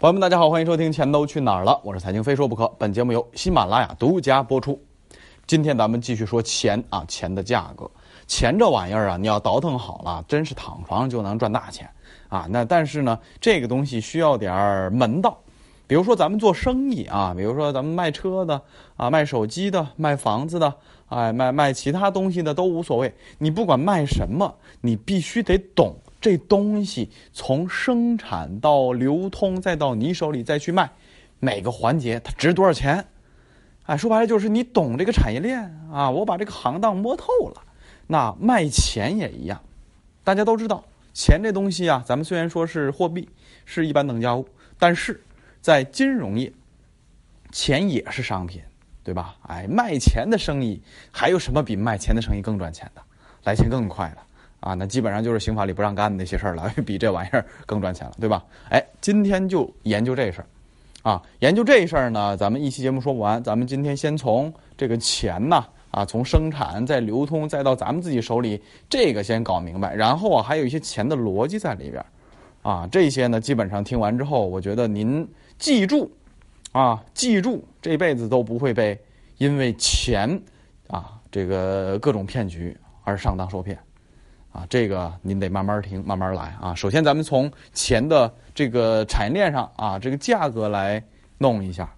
朋友们，大家好，欢迎收听《钱都去哪儿了》，我是财经非说不可。本节目由喜马拉雅独家播出。今天咱们继续说钱啊，钱的价格。钱这玩意儿啊，你要倒腾好了，真是躺床上就能赚大钱啊。那但是呢，这个东西需要点门道。比如说咱们做生意啊，比如说咱们卖车的啊，卖手机的，卖房子的，哎，卖卖其他东西的都无所谓。你不管卖什么，你必须得懂。这东西从生产到流通，再到你手里再去卖，每个环节它值多少钱？哎，说白了就是你懂这个产业链啊，我把这个行当摸透了。那卖钱也一样，大家都知道，钱这东西啊，咱们虽然说是货币，是一般等价物，但是在金融业，钱也是商品，对吧？哎，卖钱的生意还有什么比卖钱的生意更赚钱的，来钱更快的？啊，那基本上就是刑法里不让干的那些事儿了，比这玩意儿更赚钱了，对吧？哎，今天就研究这事儿，啊，研究这事儿呢，咱们一期节目说不完，咱们今天先从这个钱呐，啊，从生产再流通再到咱们自己手里，这个先搞明白，然后啊，还有一些钱的逻辑在里边，啊，这些呢，基本上听完之后，我觉得您记住，啊，记住这辈子都不会被因为钱，啊，这个各种骗局而上当受骗。啊，这个您得慢慢听，慢慢来啊。首先，咱们从钱的这个产业链上啊，这个价格来弄一下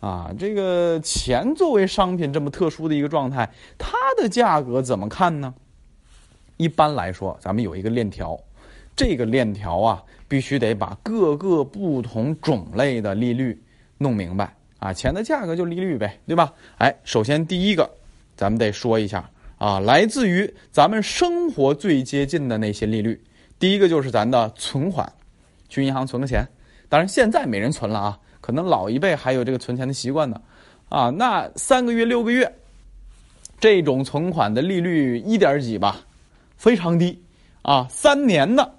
啊。这个钱作为商品这么特殊的一个状态，它的价格怎么看呢？一般来说，咱们有一个链条，这个链条啊，必须得把各个不同种类的利率弄明白啊。钱的价格就利率呗，对吧？哎，首先第一个，咱们得说一下。啊，来自于咱们生活最接近的那些利率，第一个就是咱的存款，去银行存个钱。当然现在没人存了啊，可能老一辈还有这个存钱的习惯呢。啊，那三个月、六个月，这种存款的利率一点几吧，非常低。啊，三年的，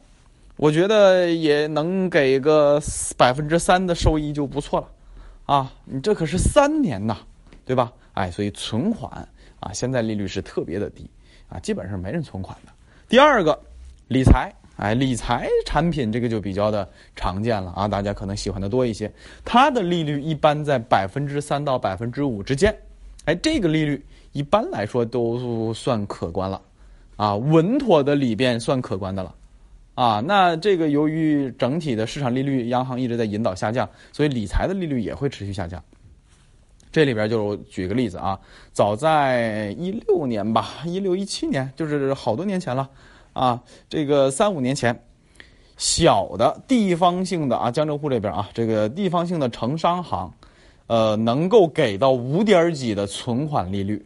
我觉得也能给个百分之三的收益就不错了。啊，你这可是三年呐，对吧？哎，所以存款。啊，现在利率是特别的低，啊，基本上没人存款的。第二个，理财，哎，理财产品这个就比较的常见了啊，大家可能喜欢的多一些。它的利率一般在百分之三到百分之五之间，哎，这个利率一般来说都算可观了，啊，稳妥的里边算可观的了，啊，那这个由于整体的市场利率，央行一直在引导下降，所以理财的利率也会持续下降。这里边就举个例子啊，早在一六年吧，一六一七年，就是好多年前了，啊，这个三五年前，小的地方性的啊，江浙沪这边啊，这个地方性的城商行，呃，能够给到五点几的存款利率，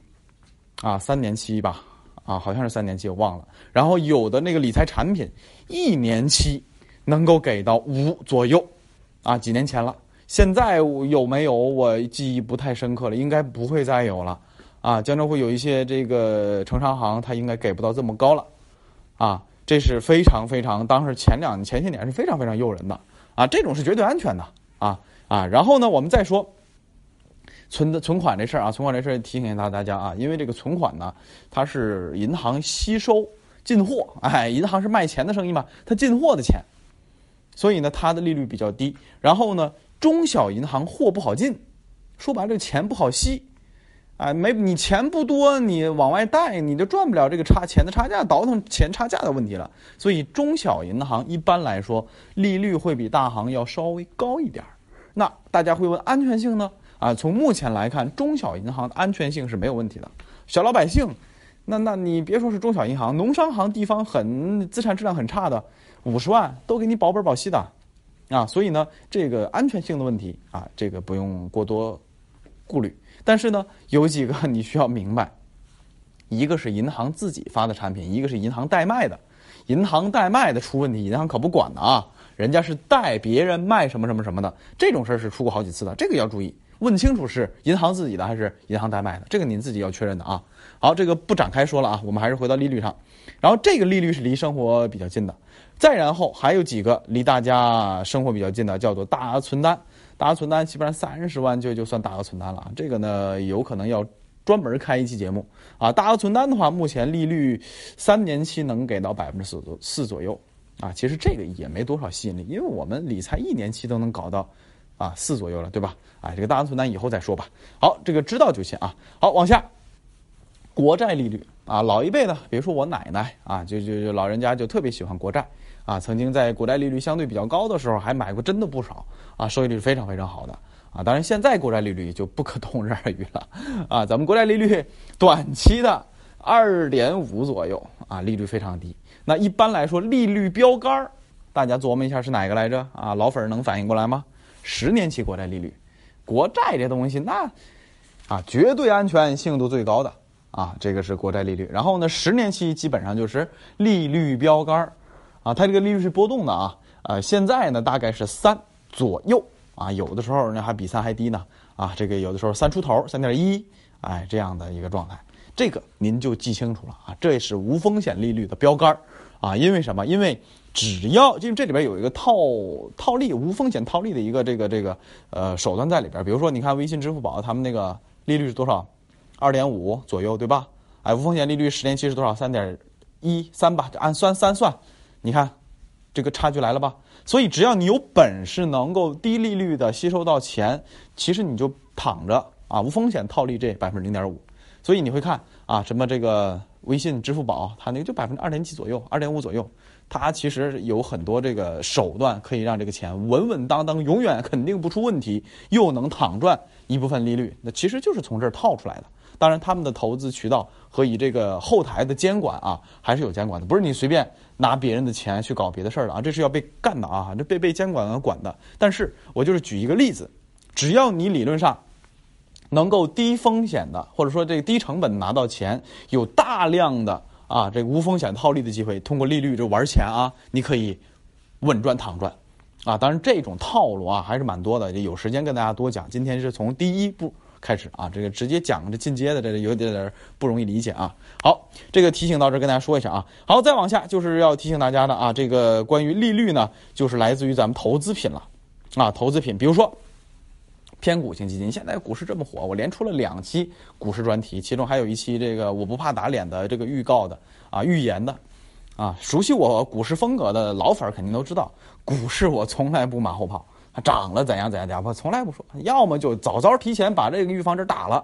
啊，三年期吧，啊，好像是三年期，我忘了。然后有的那个理财产品，一年期能够给到五左右，啊，几年前了。现在有没有我记忆不太深刻了，应该不会再有了，啊，江浙沪有一些这个城商行，它应该给不到这么高了，啊，这是非常非常，当时前两前些年是非常非常诱人的，啊，这种是绝对安全的，啊啊，然后呢，我们再说存的存款这事儿啊，存款这事儿提醒一下大家啊，因为这个存款呢，它是银行吸收进货，哎，银行是卖钱的生意嘛，它进货的钱，所以呢，它的利率比较低，然后呢。中小银行货不好进，说白了，这钱不好吸，哎，没你钱不多，你往外贷，你就赚不了这个差钱的差价，倒腾钱差价的问题了。所以中小银行一般来说利率会比大行要稍微高一点那大家会问安全性呢？啊，从目前来看，中小银行的安全性是没有问题的。小老百姓，那那你别说是中小银行，农商行地方很资产质量很差的，五十万都给你保本保息的。啊，所以呢，这个安全性的问题啊，这个不用过多顾虑。但是呢，有几个你需要明白，一个是银行自己发的产品，一个是银行代卖的。银行代卖的出问题，银行可不管的啊，人家是代别人卖什么什么什么的，这种事儿是出过好几次的，这个要注意，问清楚是银行自己的还是银行代卖的，这个您自己要确认的啊。好，这个不展开说了啊，我们还是回到利率上。然后这个利率是离生活比较近的。再然后还有几个离大家生活比较近的，叫做大额存单。大额存单基本上三十万就就算大额存单了啊。这个呢，有可能要专门开一期节目啊。大额存单的话，目前利率三年期能给到百分之四左四左右啊，其实这个也没多少吸引力，因为我们理财一年期都能搞到啊四左右了，对吧？哎，这个大安存单以后再说吧。好，这个知道就行啊。好，往下，国债利率啊，老一辈的，比如说我奶奶啊，就就就老人家就特别喜欢国债啊，曾经在国债利率相对比较高的时候还买过真的不少啊，收益率是非常非常好的啊。当然现在国债利率就不可同日而语了啊，咱们国债利率短期的二点五左右啊，利率非常低。那一般来说，利率标杆儿，大家琢磨一下是哪个来着啊？老粉儿能反应过来吗？十年期国债利率，国债这东西那啊，绝对安全性度最高的啊，这个是国债利率。然后呢，十年期基本上就是利率标杆儿啊，它这个利率是波动的啊，呃，现在呢大概是三左右啊，有的时候呢还比三还低呢啊，这个有的时候三出头，三点一，哎，这样的一个状态，这个您就记清楚了啊，这是无风险利率的标杆儿。啊，因为什么？因为只要因为这里边有一个套套利、无风险套利的一个这个这个呃手段在里边。比如说，你看微信、支付宝他们那个利率是多少？二点五左右，对吧？哎，无风险利率十年期是多少？三点一三吧，按算三算，你看这个差距来了吧？所以只要你有本事能够低利率的吸收到钱，其实你就躺着啊，无风险套利这百分之零点五。所以你会看啊，什么这个。微信、支付宝，它那个就百分之二点几左右，二点五左右，它其实有很多这个手段可以让这个钱稳稳当当，永远肯定不出问题，又能躺赚一部分利率。那其实就是从这儿套出来的。当然，他们的投资渠道和以这个后台的监管啊，还是有监管的，不是你随便拿别人的钱去搞别的事儿的啊，这是要被干的啊，这被被监管管的。但是我就是举一个例子，只要你理论上。能够低风险的，或者说这个低成本拿到钱，有大量的啊这个无风险套利的机会，通过利率就玩钱啊，你可以稳赚躺赚，啊，当然这种套路啊还是蛮多的，有时间跟大家多讲。今天是从第一步开始啊，这个直接讲这进阶的，这有点点不容易理解啊。好，这个提醒到这跟大家说一下啊。好，再往下就是要提醒大家的啊，这个关于利率呢，就是来自于咱们投资品了啊，投资品，比如说。偏股型基金，现在股市这么火，我连出了两期股市专题，其中还有一期这个我不怕打脸的这个预告的啊预言的，啊熟悉我股市风格的老粉肯定都知道，股市我从来不马后炮，涨了怎样怎样怎样，我从来不说，要么就早早提前把这个预防针打了，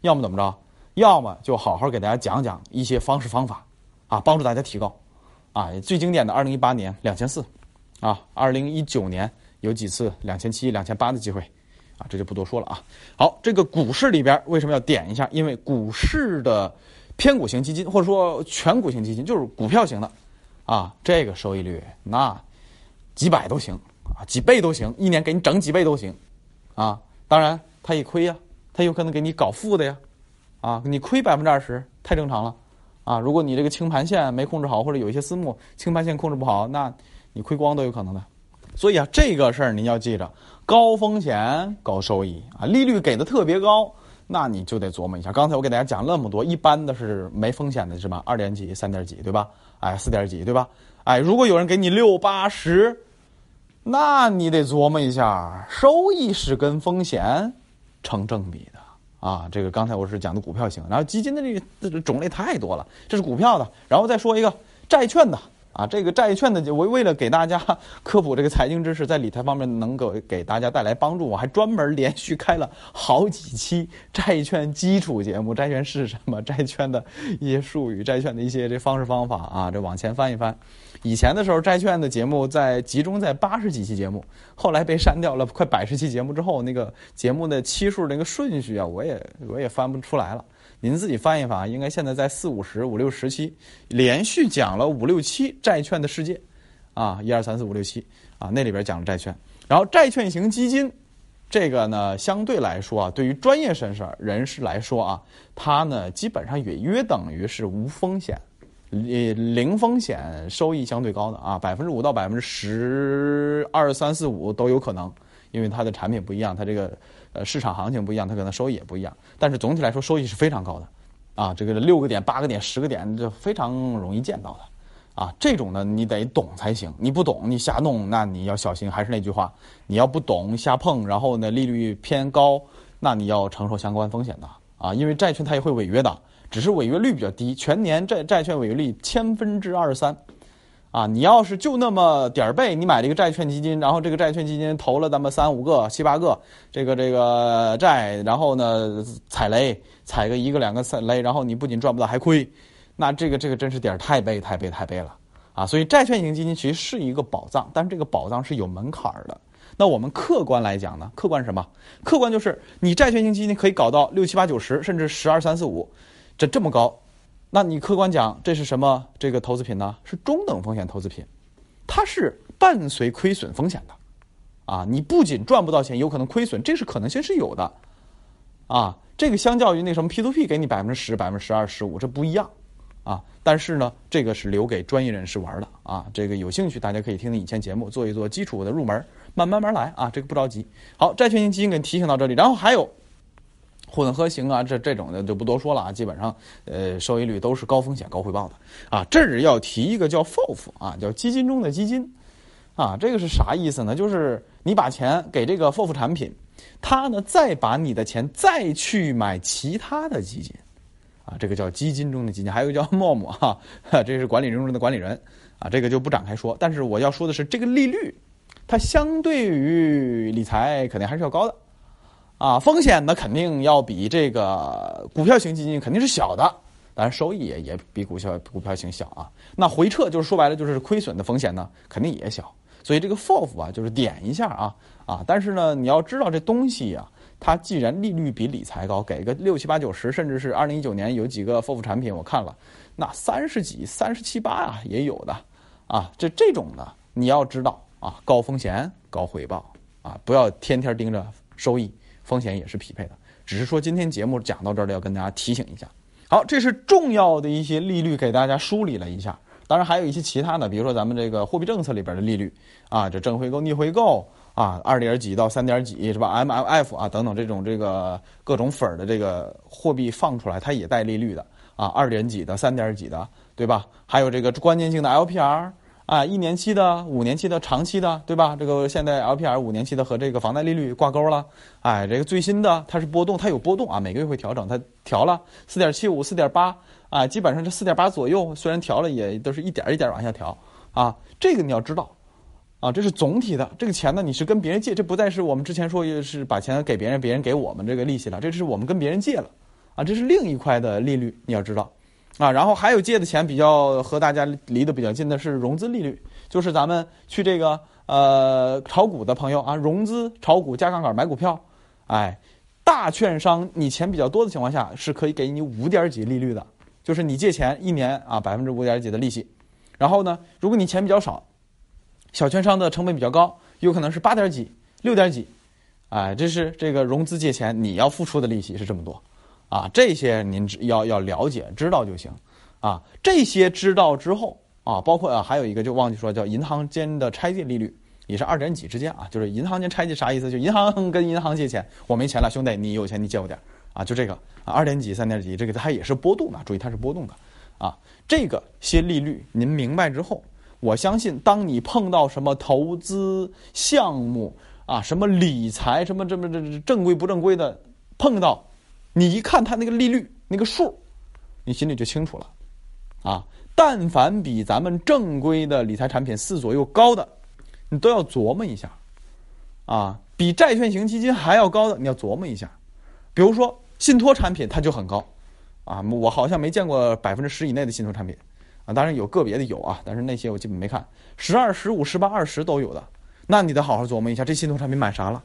要么怎么着，要么就好好给大家讲讲一些方式方法，啊帮助大家提高，啊最经典的二零一八年两千四，啊二零一九年有几次两千七两千八的机会。这就不多说了啊。好，这个股市里边为什么要点一下？因为股市的偏股型基金或者说全股型基金就是股票型的，啊，这个收益率那几百都行啊，几倍都行，一年给你整几倍都行，啊，当然它一亏呀，它有可能给你搞负的呀，啊，你亏百分之二十太正常了，啊，如果你这个清盘线没控制好，或者有一些私募清盘线控制不好，那你亏光都有可能的。所以啊，这个事儿您要记着。高风险高收益啊，利率给的特别高，那你就得琢磨一下。刚才我给大家讲那么多，一般的是没风险的是吧？二点几、三点几，对吧？哎，四点几，对吧？哎，如果有人给你六八十，那你得琢磨一下，收益是跟风险成正比的啊。这个刚才我是讲的股票型，然后基金的这个种类太多了，这是股票的，然后再说一个债券的。啊，这个债券的，我为了给大家科普这个财经知识，在理财方面能够给大家带来帮助，我还专门连续开了好几期债券基础节目。债券是什么？债券的一些术语，债券的一些这方式方法啊，这往前翻一翻。以前的时候，债券的节目在集中在八十几期节目，后来被删掉了，快百十期节目之后，那个节目的期数那个顺序啊，我也我也翻不出来了。您自己翻一翻，应该现在在四五十、五六十期，连续讲了五六期债券的世界，啊，一二三四五六七，啊，那里边讲了债券，然后债券型基金，这个呢，相对来说啊，对于专业人士人士来说啊，它呢基本上也约等于是无风险，呃零风险收益相对高的啊，百分之五到百分之十二三四五都有可能，因为它的产品不一样，它这个。呃，市场行情不一样，它可能收益也不一样，但是总体来说收益是非常高的，啊，这个六个点、八个点、十个点，这非常容易见到的，啊，这种呢你得懂才行，你不懂你瞎弄，那你要小心。还是那句话，你要不懂瞎碰，然后呢利率偏高，那你要承受相关风险的，啊，因为债券它也会违约的，只是违约率比较低，全年债债券违约率千分之二十三，啊，你要是就那么点儿背，你买了一个债券基金，然后这个债券基金投了咱们三五个、七八个这个这个债，然后呢踩雷，踩个一个两个三雷，然后你不仅赚不到还亏，那这个这个真是点儿太背太背太背了啊！所以债券型基金其实是一个宝藏，但是这个宝藏是有门槛儿的。那我们客观来讲呢？客观是什么？客观就是你债券型基金可以搞到六七八九十，甚至十二三四五，这这么高。那你客观讲，这是什么这个投资品呢？是中等风险投资品，它是伴随亏损风险的，啊，你不仅赚不到钱，有可能亏损，这是可能性是有的，啊，这个相较于那什么 P to P 给你百分之十、百分之十二、十五，这不一样，啊，但是呢，这个是留给专业人士玩的，啊，这个有兴趣大家可以听听以前节目，做一做基础的入门，慢慢慢来啊，这个不着急。好，债券型基金给提醒到这里，然后还有。混合型啊，这这种的就不多说了啊，基本上，呃，收益率都是高风险高回报的啊。这儿要提一个叫 FOF 啊，叫基金中的基金，啊，这个是啥意思呢？就是你把钱给这个 FOF 产品，它呢再把你的钱再去买其他的基金，啊，这个叫基金中的基金，还有一个叫 MOM 哈，这是管理人中的管理人啊，这个就不展开说。但是我要说的是，这个利率，它相对于理财肯定还是要高的。啊，风险呢肯定要比这个股票型基金肯定是小的，当然收益也也比股票股票型小啊。那回撤就是说白了就是亏损的风险呢肯定也小，所以这个 FOF 啊就是点一下啊啊，但是呢你要知道这东西呀，它既然利率比理财高，给个六七八九十，甚至是二零一九年有几个 FOF 产品我看了，那三十几、三十七八啊也有的啊，这这种呢你要知道啊，高风险高回报啊，不要天天盯着收益。风险也是匹配的，只是说今天节目讲到这儿了，要跟大家提醒一下。好，这是重要的一些利率给大家梳理了一下，当然还有一些其他的，比如说咱们这个货币政策里边的利率啊，这正回购、逆回购啊，二点几到三点几是吧？MLF 啊等等这种这个各种粉儿的这个货币放出来，它也带利率的啊，二点几的、三点几的，对吧？还有这个关键性的 LPR。啊，一年期的、五年期的、长期的，对吧？这个现在 LPR 五年期的和这个房贷利率挂钩了。哎，这个最新的它是波动，它有波动啊，每个月会调整，它调了四点七五、四点八，啊，基本上是四点八左右。虽然调了，也都是一点一点往下调啊。这个你要知道，啊，这是总体的。这个钱呢，你是跟别人借，这不再是我们之前说也是把钱给别人，别人给我们这个利息了，这是我们跟别人借了，啊，这是另一块的利率，你要知道。啊，然后还有借的钱比较和大家离得比较近的是融资利率，就是咱们去这个呃炒股的朋友啊，融资炒股加杠杆买股票，哎，大券商你钱比较多的情况下是可以给你五点几利率的，就是你借钱一年啊百分之五点几的利息，然后呢，如果你钱比较少，小券商的成本比较高，有可能是八点几、六点几，哎，这是这个融资借钱你要付出的利息是这么多。啊，这些您要要了解知道就行，啊，这些知道之后啊，包括啊还有一个就忘记说叫银行间的拆借利率也是二点几之间啊，就是银行间拆借啥意思？就银行跟银行借钱，我没钱了，兄弟你有钱你借我点啊，就这个啊二点几三点几，这个它也是波动的，注意它是波动的啊，这个些利率您明白之后，我相信当你碰到什么投资项目啊，什么理财什么这么这正规不正规的碰到。你一看它那个利率那个数，你心里就清楚了，啊，但凡比咱们正规的理财产品四左右高的，你都要琢磨一下，啊，比债券型基金还要高的，你要琢磨一下。比如说信托产品，它就很高，啊，我好像没见过百分之十以内的信托产品，啊，当然有个别的有啊，但是那些我基本没看，十二、十五、十八、二十都有的，那你得好好琢磨一下，这信托产品买啥了，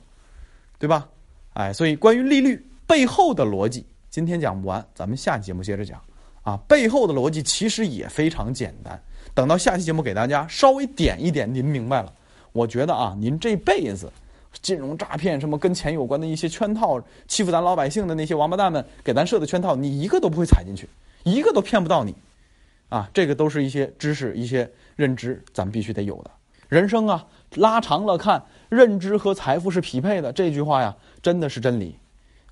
对吧？哎，所以关于利率。背后的逻辑今天讲不完，咱们下期节目接着讲。啊，背后的逻辑其实也非常简单。等到下期节目给大家稍微点一点，您明白了。我觉得啊，您这辈子金融诈骗什么跟钱有关的一些圈套，欺负咱老百姓的那些王八蛋们给咱设的圈套，你一个都不会踩进去，一个都骗不到你。啊，这个都是一些知识、一些认知，咱们必须得有的。人生啊，拉长了看，认知和财富是匹配的。这句话呀，真的是真理。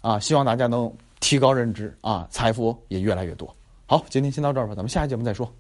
啊，希望大家能提高认知啊，财富也越来越多。好，今天先到这儿吧，咱们下期节目再说。